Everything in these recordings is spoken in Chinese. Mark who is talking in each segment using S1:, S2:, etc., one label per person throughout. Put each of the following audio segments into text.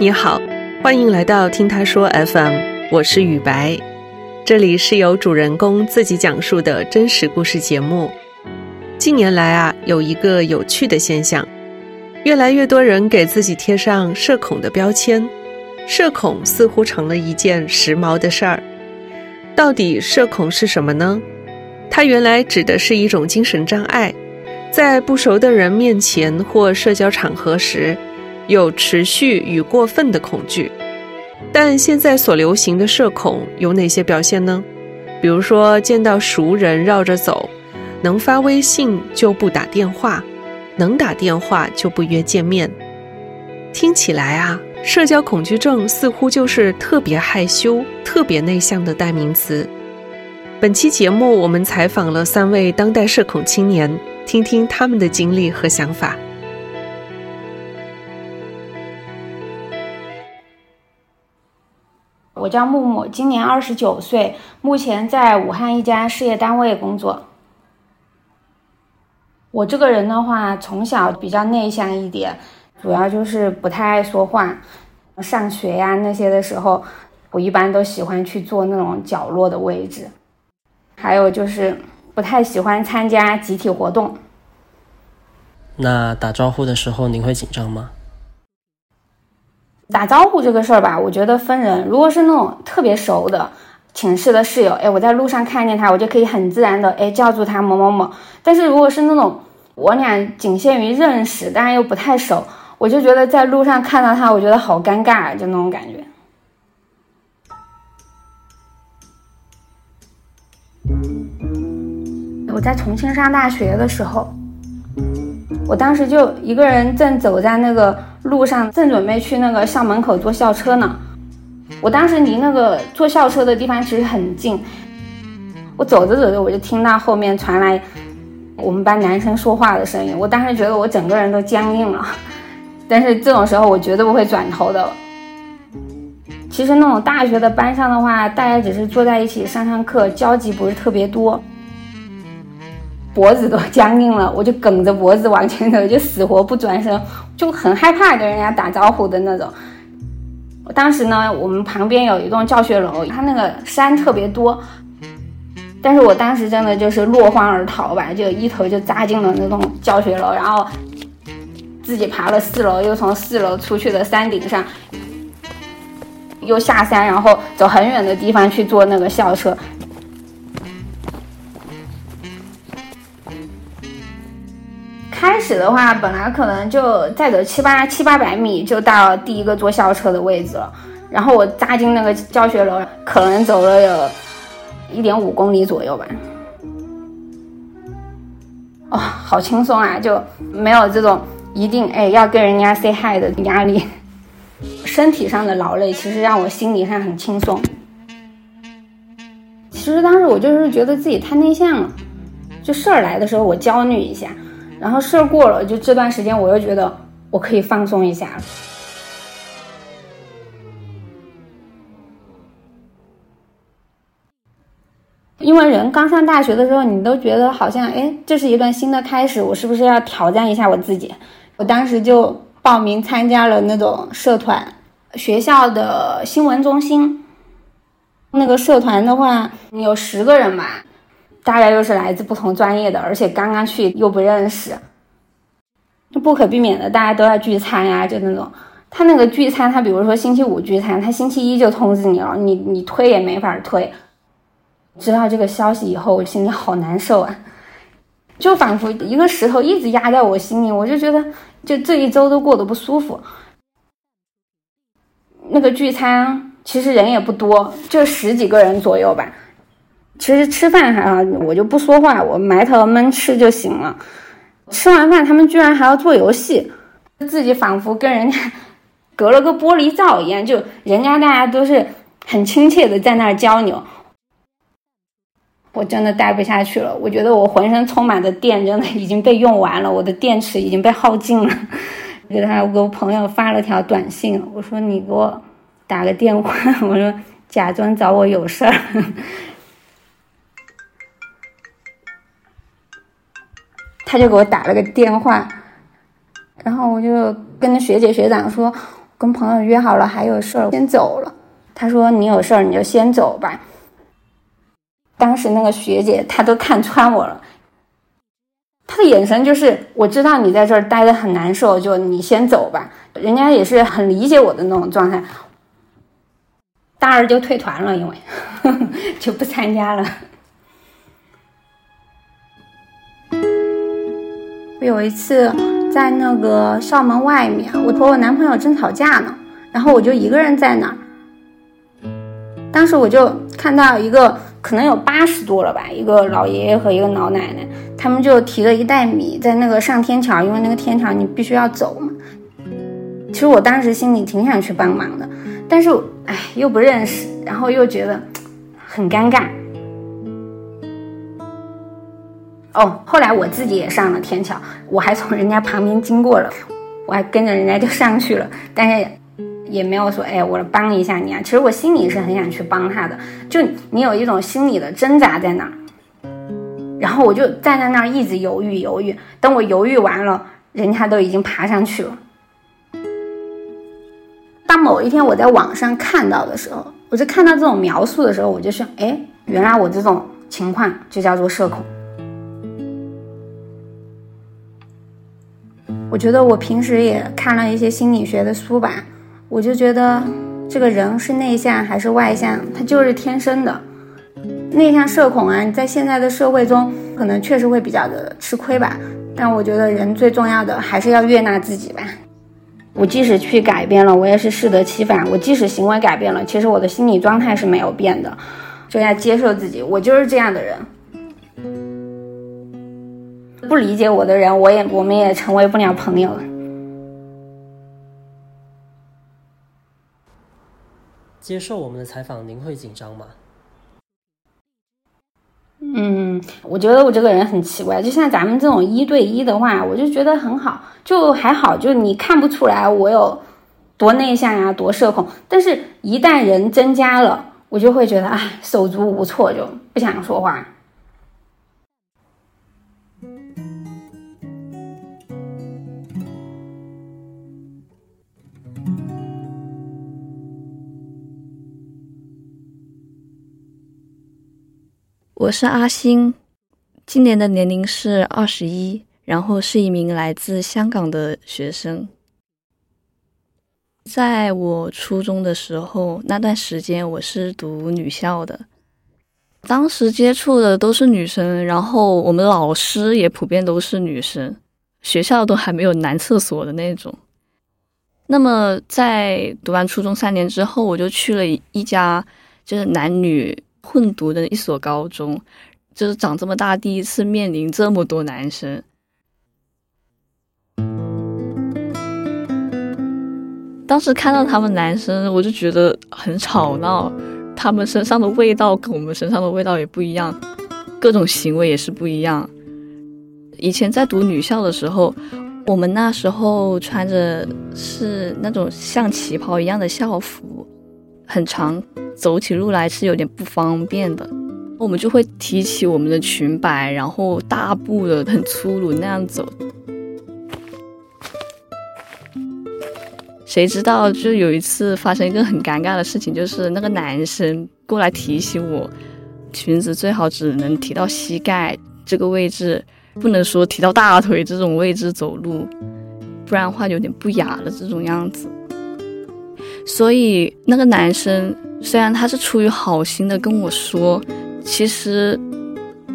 S1: 你好，欢迎来到听他说 FM，我是雨白，这里是由主人公自己讲述的真实故事节目。近年来啊，有一个有趣的现象，越来越多人给自己贴上社恐的标签，社恐似乎成了一件时髦的事儿。到底社恐是什么呢？它原来指的是一种精神障碍，在不熟的人面前或社交场合时。有持续与过分的恐惧，但现在所流行的社恐有哪些表现呢？比如说，见到熟人绕着走，能发微信就不打电话，能打电话就不约见面。听起来啊，社交恐惧症似乎就是特别害羞、特别内向的代名词。本期节目，我们采访了三位当代社恐青年，听听他们的经历和想法。
S2: 我叫木木，今年二十九岁，目前在武汉一家事业单位工作。我这个人的话，从小比较内向一点，主要就是不太爱说话。上学呀那些的时候，我一般都喜欢去坐那种角落的位置。还有就是不太喜欢参加集体活动。
S3: 那打招呼的时候，您会紧张吗？
S2: 打招呼这个事儿吧，我觉得分人。如果是那种特别熟的寝室的室友，哎，我在路上看见他，我就可以很自然的哎叫住他某某某。但是如果是那种我俩仅限于认识，但是又不太熟，我就觉得在路上看到他，我觉得好尴尬，就那种感觉。我在重庆上大学的时候。我当时就一个人正走在那个路上，正准备去那个校门口坐校车呢。我当时离那个坐校车的地方其实很近。我走着走着，我就听到后面传来我们班男生说话的声音。我当时觉得我整个人都僵硬了。但是这种时候我绝对不会转头的。其实那种大学的班上的话，大家只是坐在一起上上课，交集不是特别多。脖子都僵硬了，我就梗着脖子往前走，就死活不转身，就很害怕跟人家打招呼的那种。我当时呢，我们旁边有一栋教学楼，它那个山特别多，但是我当时真的就是落荒而逃吧，就一头就扎进了那栋教学楼，然后自己爬了四楼，又从四楼出去的山顶上，又下山，然后走很远的地方去坐那个校车。开始的话，本来可能就再走七八七八百米就到第一个坐校车的位置了，然后我扎进那个教学楼，可能走了有一点五公里左右吧。哦，好轻松啊，就没有这种一定哎要跟人家 say hi 的压力。身体上的劳累其实让我心理上很轻松。其实当时我就是觉得自己太内向了，就事儿来的时候我焦虑一下。然后事儿过了，就这段时间，我又觉得我可以放松一下。因为人刚上大学的时候，你都觉得好像，哎，这是一段新的开始，我是不是要挑战一下我自己？我当时就报名参加了那种社团，学校的新闻中心。那个社团的话，有十个人吧。大概又是来自不同专业的，而且刚刚去又不认识，就不可避免的，大家都要聚餐呀，就那种。他那个聚餐，他比如说星期五聚餐，他星期一就通知你了，你你推也没法推。知道这个消息以后，我心里好难受啊，就仿佛一个石头一直压在我心里，我就觉得就这一周都过得不舒服。那个聚餐其实人也不多，就十几个人左右吧。其实吃饭还好，我就不说话，我埋头闷吃就行了。吃完饭，他们居然还要做游戏，自己仿佛跟人家隔了个玻璃罩一样，就人家大家都是很亲切的在那儿交流。我真的待不下去了，我觉得我浑身充满的电真的已经被用完了，我的电池已经被耗尽了。给他，我给我朋友发了条短信，我说你给我打个电话，我说假装找我有事儿。他就给我打了个电话，然后我就跟学姐学长说：“跟朋友约好了还有事儿，先走了。他说你有事儿你就先走吧。当时那个学姐她都看穿我了，她的眼神就是我知道你在这儿待的很难受，就你先走吧。人家也是很理解我的那种状态。大二就退团了，因为 就不参加了。有一次在那个校门外面，我和我男朋友正吵架呢，然后我就一个人在那儿。当时我就看到一个可能有八十多了吧，一个老爷爷和一个老奶奶，他们就提了一袋米在那个上天桥，因为那个天桥你必须要走嘛。其实我当时心里挺想去帮忙的，但是哎又不认识，然后又觉得很尴尬。哦，后来我自己也上了天桥，我还从人家旁边经过了，我还跟着人家就上去了，但是也没有说，哎，我来帮一下你啊。其实我心里是很想去帮他的，就你有一种心理的挣扎在那儿，然后我就站在那儿一直犹豫犹豫，等我犹豫完了，人家都已经爬上去了。当某一天我在网上看到的时候，我就看到这种描述的时候，我就说，哎，原来我这种情况就叫做社恐。我觉得我平时也看了一些心理学的书吧，我就觉得这个人是内向还是外向，他就是天生的。内向社恐啊，在现在的社会中，可能确实会比较的吃亏吧。但我觉得人最重要的还是要悦纳自己吧。我即使去改变了，我也是适得其反。我即使行为改变了，其实我的心理状态是没有变的，就要接受自己，我就是这样的人。不理解我的人，我也我们也成为不了朋友。
S3: 接受我们的采访，您会紧张吗？
S2: 嗯，我觉得我这个人很奇怪，就像咱们这种一对一的话，我就觉得很好，就还好，就你看不出来我有多内向呀，多社恐。但是，一旦人增加了，我就会觉得哎，手足无措，就不想说话。
S4: 我是阿星，今年的年龄是二十一，然后是一名来自香港的学生。在我初中的时候，那段时间我是读女校的，当时接触的都是女生，然后我们老师也普遍都是女生，学校都还没有男厕所的那种。那么在读完初中三年之后，我就去了一家就是男女。混读的一所高中，就是长这么大第一次面临这么多男生。当时看到他们男生，我就觉得很吵闹，他们身上的味道跟我们身上的味道也不一样，各种行为也是不一样。以前在读女校的时候，我们那时候穿着是那种像旗袍一样的校服，很长。走起路来是有点不方便的，我们就会提起我们的裙摆，然后大步的很粗鲁那样走。谁知道就有一次发生一个很尴尬的事情，就是那个男生过来提醒我，裙子最好只能提到膝盖这个位置，不能说提到大腿这种位置走路，不然的话有点不雅了这种样子。所以那个男生。虽然他是出于好心的跟我说，其实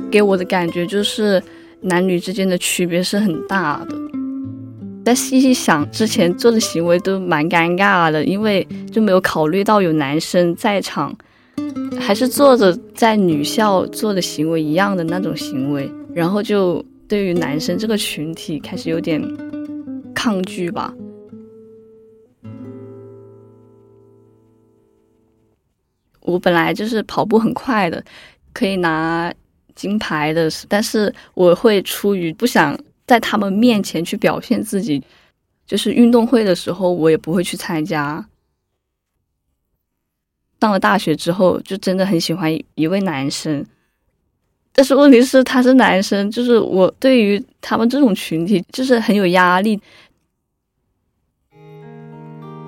S4: 给我的感觉就是男女之间的区别是很大的。但细细想，之前做的行为都蛮尴尬的，因为就没有考虑到有男生在场，还是做着在女校做的行为一样的那种行为，然后就对于男生这个群体开始有点抗拒吧。我本来就是跑步很快的，可以拿金牌的，但是我会出于不想在他们面前去表现自己，就是运动会的时候我也不会去参加。上了大学之后，就真的很喜欢一位男生，但是问题是他是男生，就是我对于他们这种群体就是很有压力。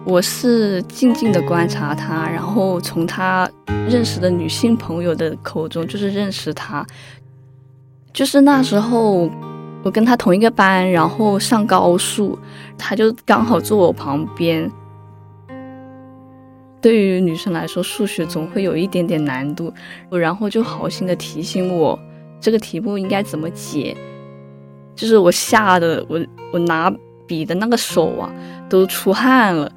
S4: 我是静静的观察他，然后从他认识的女性朋友的口中，就是认识他。就是那时候，我跟他同一个班，然后上高数，他就刚好坐我旁边。对于女生来说，数学总会有一点点难度，然后就好心的提醒我这个题目应该怎么解。就是我吓得我我拿笔的那个手啊都出汗了。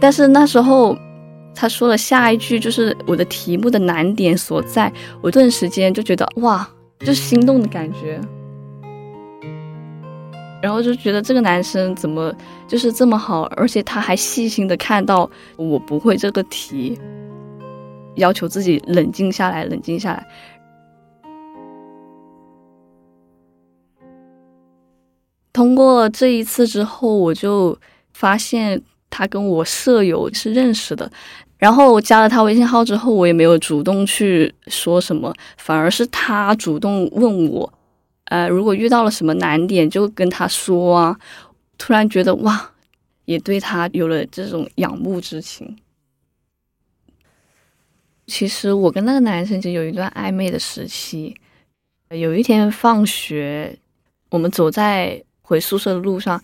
S4: 但是那时候他说了下一句，就是我的题目的难点所在，我顿时间就觉得哇。就心动的感觉，然后就觉得这个男生怎么就是这么好，而且他还细心的看到我不会这个题，要求自己冷静下来，冷静下来。通过这一次之后，我就发现他跟我舍友是认识的。然后加了他微信号之后，我也没有主动去说什么，反而是他主动问我，呃，如果遇到了什么难点，就跟他说啊。突然觉得哇，也对他有了这种仰慕之情。其实我跟那个男生就有一段暧昧的时期。有一天放学，我们走在回宿舍的路上。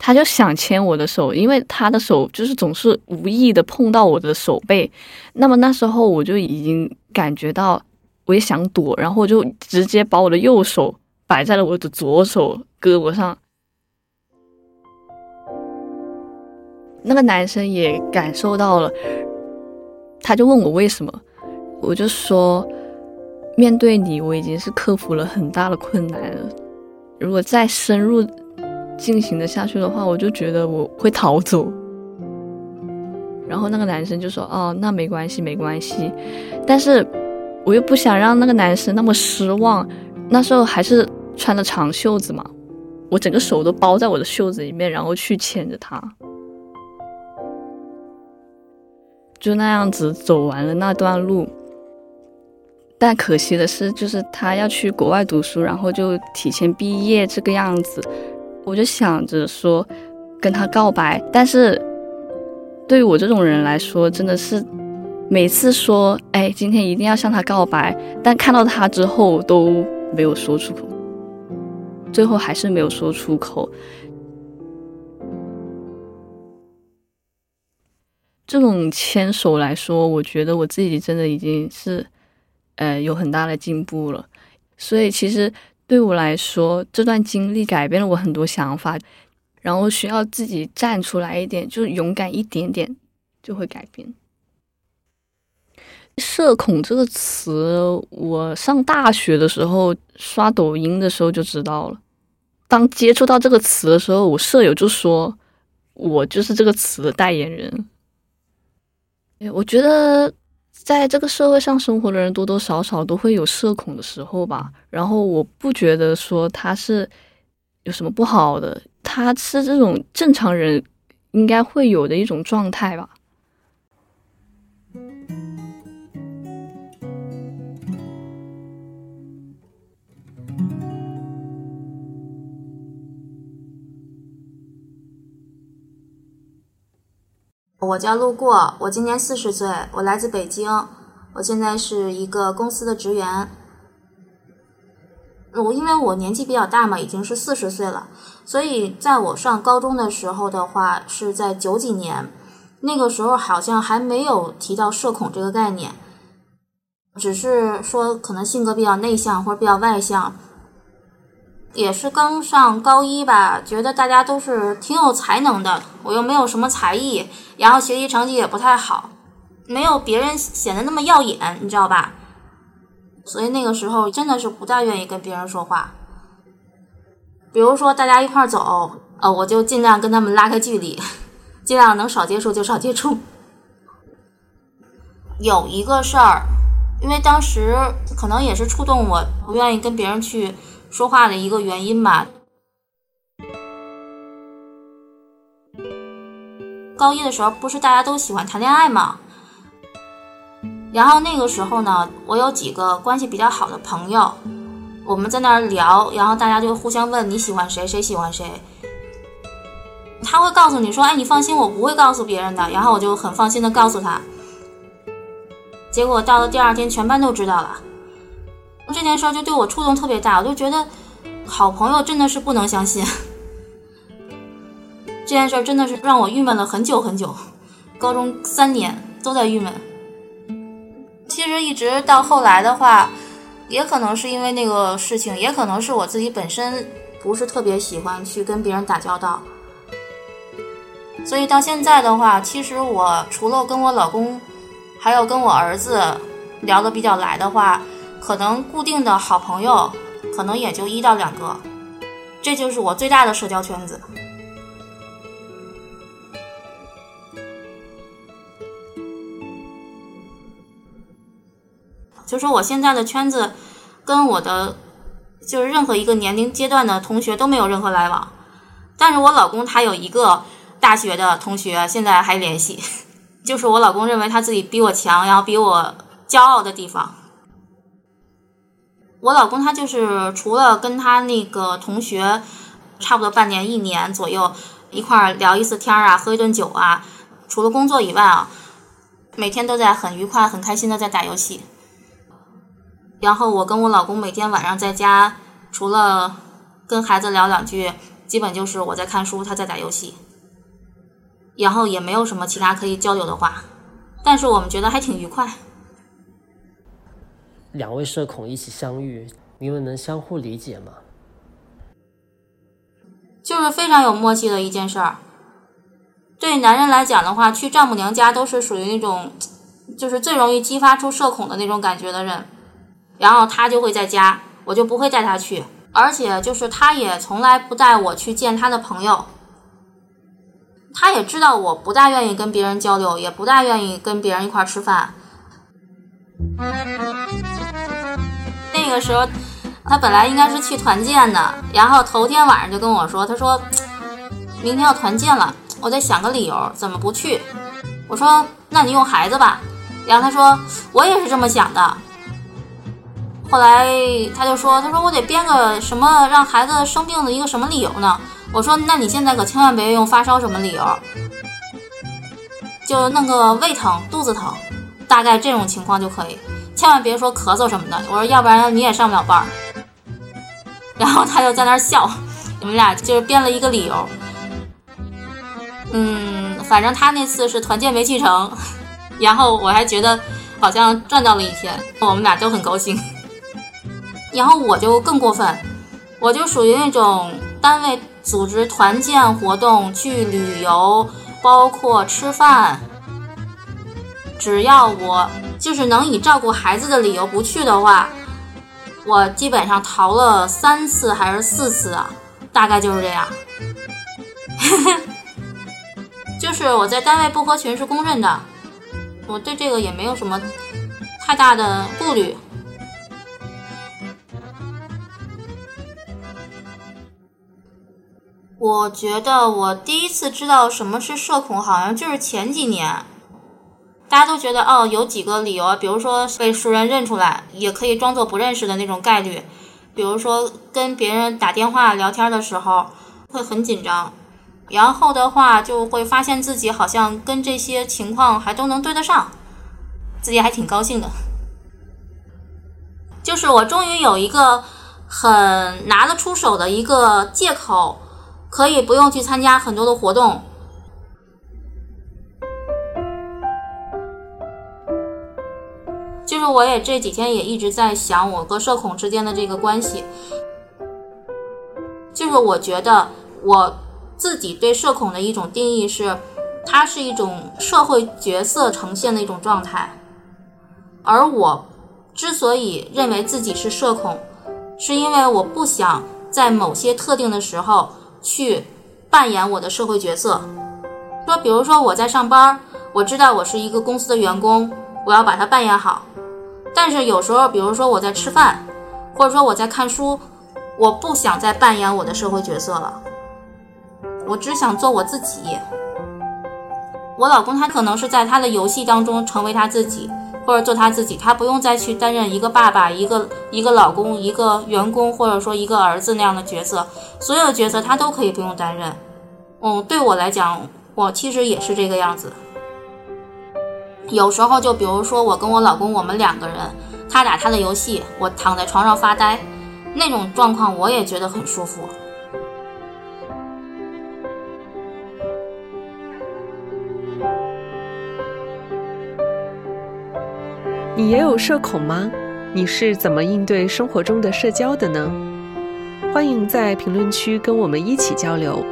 S4: 他就想牵我的手，因为他的手就是总是无意的碰到我的手背。那么那时候我就已经感觉到，我也想躲，然后我就直接把我的右手摆在了我的左手胳膊上。那个男生也感受到了，他就问我为什么，我就说，面对你，我已经是克服了很大的困难了。如果再深入。进行的下去的话，我就觉得我会逃走。然后那个男生就说：“哦，那没关系，没关系。”但是我又不想让那个男生那么失望。那时候还是穿的长袖子嘛，我整个手都包在我的袖子里面，然后去牵着他，就那样子走完了那段路。但可惜的是，就是他要去国外读书，然后就提前毕业这个样子。我就想着说跟他告白，但是对于我这种人来说，真的是每次说哎，今天一定要向他告白，但看到他之后都没有说出口，最后还是没有说出口。这种牵手来说，我觉得我自己真的已经是呃有很大的进步了，所以其实。对我来说，这段经历改变了我很多想法，然后需要自己站出来一点，就勇敢一点点，就会改变。社恐这个词，我上大学的时候刷抖音的时候就知道了。当接触到这个词的时候，我舍友就说我就是这个词的代言人。我觉得。在这个社会上生活的人多多少少都会有社恐的时候吧，然后我不觉得说他是有什么不好的，他是这种正常人应该会有的一种状态吧。
S5: 我叫路过，我今年四十岁，我来自北京，我现在是一个公司的职员。我因为我年纪比较大嘛，已经是四十岁了，所以在我上高中的时候的话，是在九几年，那个时候好像还没有提到社恐这个概念，只是说可能性格比较内向或者比较外向。也是刚上高一吧，觉得大家都是挺有才能的，我又没有什么才艺，然后学习成绩也不太好，没有别人显得那么耀眼，你知道吧？所以那个时候真的是不大愿意跟别人说话。比如说大家一块儿走，呃，我就尽量跟他们拉开距离，尽量能少接触就少接触。有一个事儿，因为当时可能也是触动我，不愿意跟别人去。说话的一个原因吧。高一的时候，不是大家都喜欢谈恋爱吗？然后那个时候呢，我有几个关系比较好的朋友，我们在那儿聊，然后大家就互相问你喜欢谁，谁喜欢谁。他会告诉你说：“哎，你放心，我不会告诉别人的。”然后我就很放心的告诉他。结果到了第二天，全班都知道了。这件事儿就对我触动特别大，我就觉得好朋友真的是不能相信。这件事儿真的是让我郁闷了很久很久，高中三年都在郁闷。其实一直到后来的话，也可能是因为那个事情，也可能是我自己本身不是特别喜欢去跟别人打交道，所以到现在的话，其实我除了跟我老公，还有跟我儿子聊得比较来的话，可能固定的好朋友可能也就一到两个，这就是我最大的社交圈子。就说我现在的圈子，跟我的就是任何一个年龄阶段的同学都没有任何来往，但是我老公他有一个大学的同学现在还联系，就是我老公认为他自己比我强，然后比我骄傲的地方。我老公他就是除了跟他那个同学差不多半年一年左右一块儿聊一次天啊，喝一顿酒啊，除了工作以外啊，每天都在很愉快、很开心的在打游戏。然后我跟我老公每天晚上在家，除了跟孩子聊两句，基本就是我在看书，他在打游戏，然后也没有什么其他可以交流的话，但是我们觉得还挺愉快。
S3: 两位社恐一起相遇，你们能相互理解吗？
S5: 就是非常有默契的一件事儿。对男人来讲的话，去丈母娘家都是属于那种，就是最容易激发出社恐的那种感觉的人。然后他就会在家，我就不会带他去，而且就是他也从来不带我去见他的朋友。他也知道我不大愿意跟别人交流，也不大愿意跟别人一块儿吃饭。那个时候，他本来应该是去团建的，然后头天晚上就跟我说：“他说，明天要团建了，我得想个理由，怎么不去？”我说：“那你用孩子吧。”然后他说：“我也是这么想的。”后来他就说：“他说我得编个什么让孩子生病的一个什么理由呢？”我说：“那你现在可千万别用发烧什么理由，就弄个胃疼、肚子疼，大概这种情况就可以，千万别说咳嗽什么的。”我说：“要不然你也上不了班儿。”然后他就在那儿笑，我们俩就是编了一个理由。嗯，反正他那次是团建没去成，然后我还觉得好像赚到了一天，我们俩都很高兴。然后我就更过分，我就属于那种单位组织团建活动、去旅游，包括吃饭，只要我就是能以照顾孩子的理由不去的话，我基本上逃了三次还是四次啊，大概就是这样。就是我在单位不合群是公认的，我对这个也没有什么太大的顾虑。我觉得我第一次知道什么是社恐，好像就是前几年，大家都觉得哦，有几个理由，比如说被熟人认出来，也可以装作不认识的那种概率，比如说跟别人打电话聊天的时候会很紧张，然后的话就会发现自己好像跟这些情况还都能对得上，自己还挺高兴的。就是我终于有一个很拿得出手的一个借口。可以不用去参加很多的活动，就是我也这几天也一直在想我和社恐之间的这个关系，就是我觉得我自己对社恐的一种定义是，它是一种社会角色呈现的一种状态，而我之所以认为自己是社恐，是因为我不想在某些特定的时候。去扮演我的社会角色，说，比如说我在上班，我知道我是一个公司的员工，我要把它扮演好。但是有时候，比如说我在吃饭，或者说我在看书，我不想再扮演我的社会角色了，我只想做我自己。我老公他可能是在他的游戏当中成为他自己。或者做他自己，他不用再去担任一个爸爸、一个一个老公、一个员工，或者说一个儿子那样的角色。所有的角色他都可以不用担任，嗯，对我来讲，我其实也是这个样子。有时候就比如说我跟我老公，我们两个人，他打他的游戏，我躺在床上发呆，那种状况我也觉得很舒服。
S1: 你也有社恐吗？你是怎么应对生活中的社交的呢？欢迎在评论区跟我们一起交流。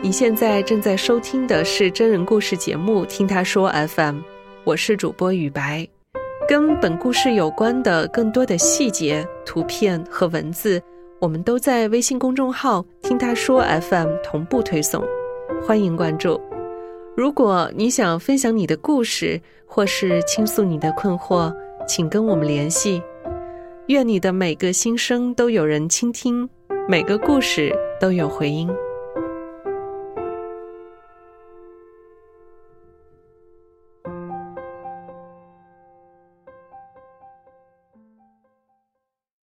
S1: 你现在正在收听的是真人故事节目《听他说 FM》，我是主播雨白。跟本故事有关的更多的细节、图片和文字，我们都在微信公众号“听他说 FM” 同步推送，欢迎关注。如果你想分享你的故事，或是倾诉你的困惑，请跟我们联系。愿你的每个心声都有人倾听，每个故事都有回音。